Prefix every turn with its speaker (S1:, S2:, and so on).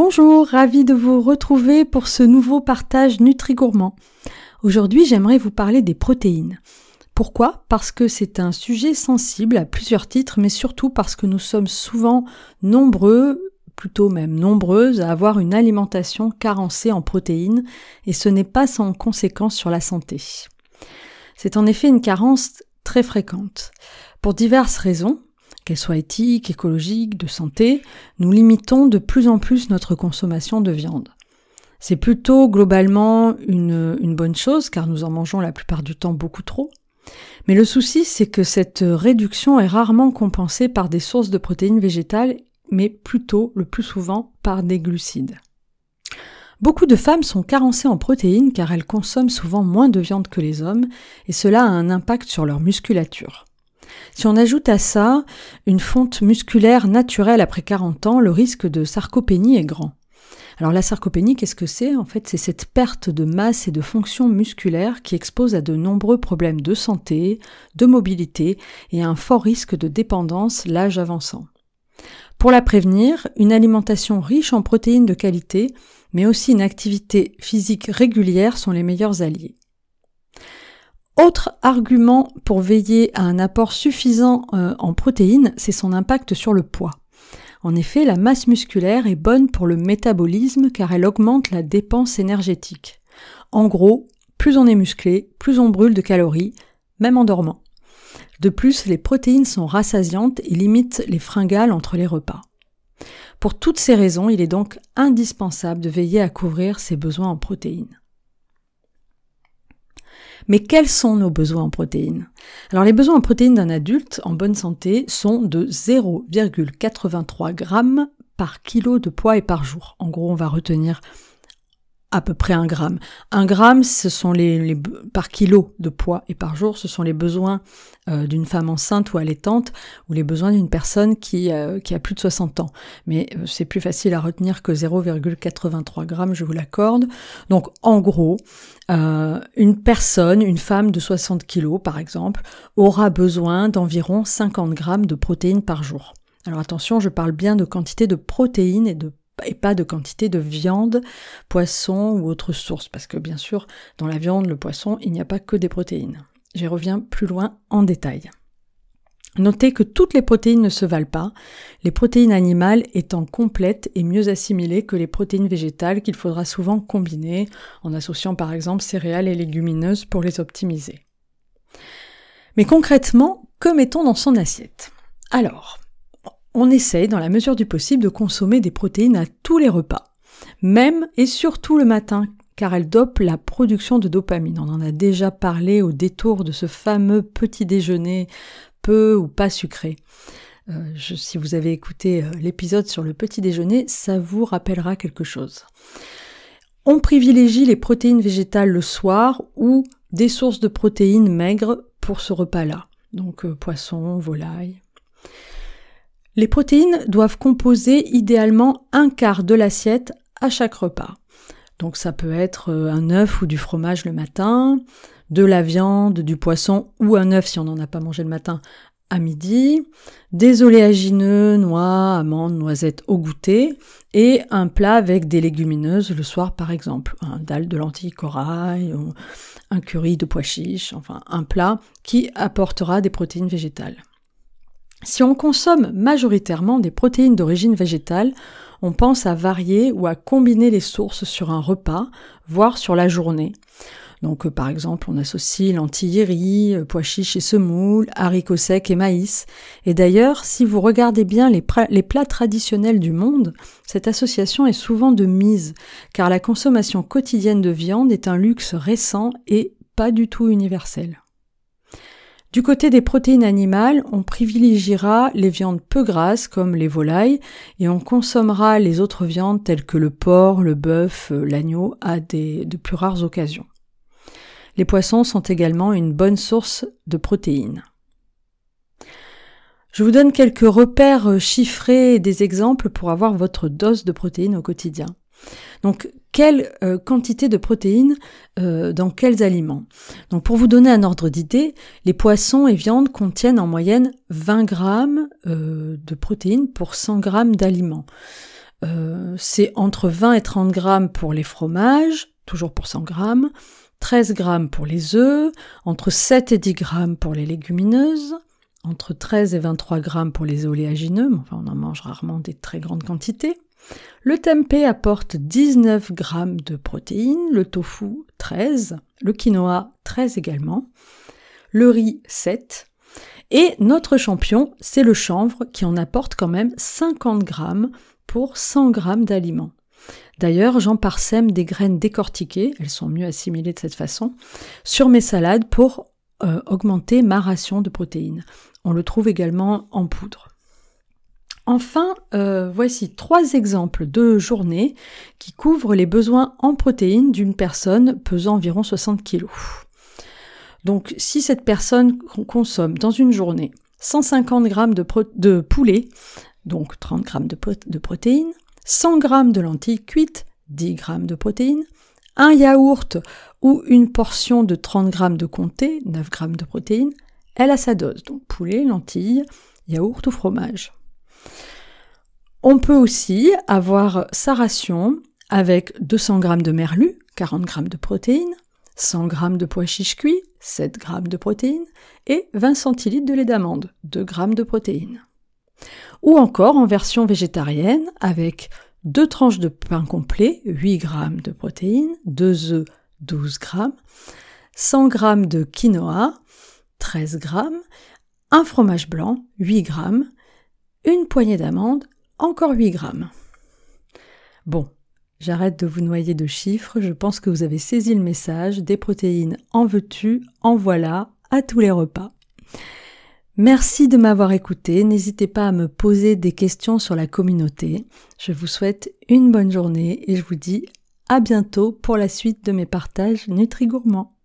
S1: Bonjour, ravi de vous retrouver pour ce nouveau partage Nutri-Gourmand. Aujourd'hui, j'aimerais vous parler des protéines. Pourquoi? Parce que c'est un sujet sensible à plusieurs titres, mais surtout parce que nous sommes souvent nombreux, plutôt même nombreuses, à avoir une alimentation carencée en protéines, et ce n'est pas sans conséquence sur la santé. C'est en effet une carence très fréquente. Pour diverses raisons, qu'elle soit éthique, écologique, de santé, nous limitons de plus en plus notre consommation de viande. C'est plutôt globalement une, une, bonne chose car nous en mangeons la plupart du temps beaucoup trop. Mais le souci, c'est que cette réduction est rarement compensée par des sources de protéines végétales, mais plutôt, le plus souvent, par des glucides. Beaucoup de femmes sont carencées en protéines car elles consomment souvent moins de viande que les hommes, et cela a un impact sur leur musculature. Si on ajoute à ça une fonte musculaire naturelle après 40 ans, le risque de sarcopénie est grand. Alors la sarcopénie, qu'est-ce que c'est? En fait, c'est cette perte de masse et de fonction musculaire qui expose à de nombreux problèmes de santé, de mobilité et à un fort risque de dépendance l'âge avançant. Pour la prévenir, une alimentation riche en protéines de qualité, mais aussi une activité physique régulière sont les meilleurs alliés. Autre argument pour veiller à un apport suffisant euh, en protéines, c'est son impact sur le poids. En effet, la masse musculaire est bonne pour le métabolisme car elle augmente la dépense énergétique. En gros, plus on est musclé, plus on brûle de calories, même en dormant. De plus, les protéines sont rassasiantes et limitent les fringales entre les repas. Pour toutes ces raisons, il est donc indispensable de veiller à couvrir ses besoins en protéines. Mais quels sont nos besoins en protéines? Alors les besoins en protéines d'un adulte en bonne santé sont de 0,83 grammes par kilo de poids et par jour. En gros, on va retenir à peu près un gramme. Un gramme, ce sont les, par kilo de poids et par jour, ce sont les besoins euh, d'une femme enceinte ou allaitante ou les besoins d'une personne qui, euh, a plus de 60 ans. Mais euh, c'est plus facile à retenir que 0,83 grammes, je vous l'accorde. Donc en gros, une personne, une femme de 60 kilos par exemple, aura besoin d'environ 50 grammes de protéines par jour. Alors attention, je parle bien de quantité de protéines et de et pas de quantité de viande, poisson ou autre source, parce que bien sûr, dans la viande, le poisson, il n'y a pas que des protéines. J'y reviens plus loin en détail. Notez que toutes les protéines ne se valent pas, les protéines animales étant complètes et mieux assimilées que les protéines végétales qu'il faudra souvent combiner en associant par exemple céréales et légumineuses pour les optimiser. Mais concrètement, que mettons dans son assiette? Alors, on essaye dans la mesure du possible de consommer des protéines à tous les repas, même et surtout le matin, car elles dopent la production de dopamine. On en a déjà parlé au détour de ce fameux petit déjeuner peu ou pas sucré. Euh, si vous avez écouté euh, l'épisode sur le petit déjeuner, ça vous rappellera quelque chose. On privilégie les protéines végétales le soir ou des sources de protéines maigres pour ce repas-là. Donc euh, poisson, volaille. Les protéines doivent composer idéalement un quart de l'assiette à chaque repas. Donc ça peut être euh, un œuf ou du fromage le matin, de la viande, du poisson ou un œuf si on n'en a pas mangé le matin à midi, des oléagineux, noix, amandes, noisettes au goûter et un plat avec des légumineuses le soir par exemple, un dalle de lentilles corail, un curry de pois chiches, enfin un plat qui apportera des protéines végétales. Si on consomme majoritairement des protéines d'origine végétale, on pense à varier ou à combiner les sources sur un repas, voire sur la journée. Donc euh, par exemple, on associe lentilles riz, euh, pois chiches et semoules, haricots secs et maïs. Et d'ailleurs, si vous regardez bien les, plats traditionnels du monde, cette association est souvent de mise, car la consommation quotidienne de viande est un luxe récent et pas du tout universel. Du côté des protéines animales, on privilégiera les viandes peu grasses comme les volailles et on consommera les autres viandes telles que le porc, le bœuf, euh, l'agneau à des, de plus rares occasions. Les poissons sont également une bonne source de protéines. Je vous donne quelques repères euh, chiffrés et des exemples pour avoir votre dose de protéines au quotidien. Donc, quelle euh, quantité de protéines euh, dans quels aliments? Donc, pour vous donner un ordre d'idée, les poissons et viandes contiennent en moyenne 20 grammes euh, de protéines pour 100 grammes d'aliments. C'est entre 20 et 30 grammes pour les fromages, toujours pour 100 grammes, 13 grammes pour les œufs, entre 7 et 10 grammes pour les légumineuses, entre 13 et 23 grammes pour les oléagineux, mais enfin on en mange rarement des très grandes quantités. Le tempeh apporte 19 grammes de protéines, le tofu 13, le quinoa 13 également, le riz 7, et notre champion, c'est le chanvre qui en apporte quand même 50 grammes pour 100 grammes d'aliments. D'ailleurs, j'en parsème des graines décortiquées, elles sont mieux assimilées de cette façon, sur mes salades pour euh, augmenter ma ration de protéines. On le trouve également en poudre. Enfin, euh, voici trois exemples de journées qui couvrent les besoins en protéines d'une personne pesant environ 60 kg. Donc, si cette personne consomme dans une journée 150 g de, poulet, donc 30 g de, protéines, 100 g de lentilles cuites, 10 g de protéines, un yaourt ou une portion de 30 g de comté, 9 g de protéines, elle a sa dose, donc poulet, lentilles, yaourt ou fromage. On peut aussi avoir sa ration avec 200 g de merlu, 40 g de protéines, 100 g de pois chiches cuits, 7 g de protéines, et 20 centilitres de lait d'amande, 2 g de protéines. Ou encore en version végétarienne avec deux tranches de pain complet, 8 g de protéines, 2 œufs, 12 g, 100 g de quinoa, 13 g, un fromage blanc, 8 g, une poignée d'amandes, encore 8 grammes. Bon, j'arrête de vous noyer de chiffres, je pense que vous avez saisi le message, des protéines en veux-tu, en voilà, à tous les repas. Merci de m'avoir écouté, n'hésitez pas à me poser des questions sur la communauté. Je vous souhaite une bonne journée et je vous dis à bientôt pour la suite de mes partages Nutri-Gourmands.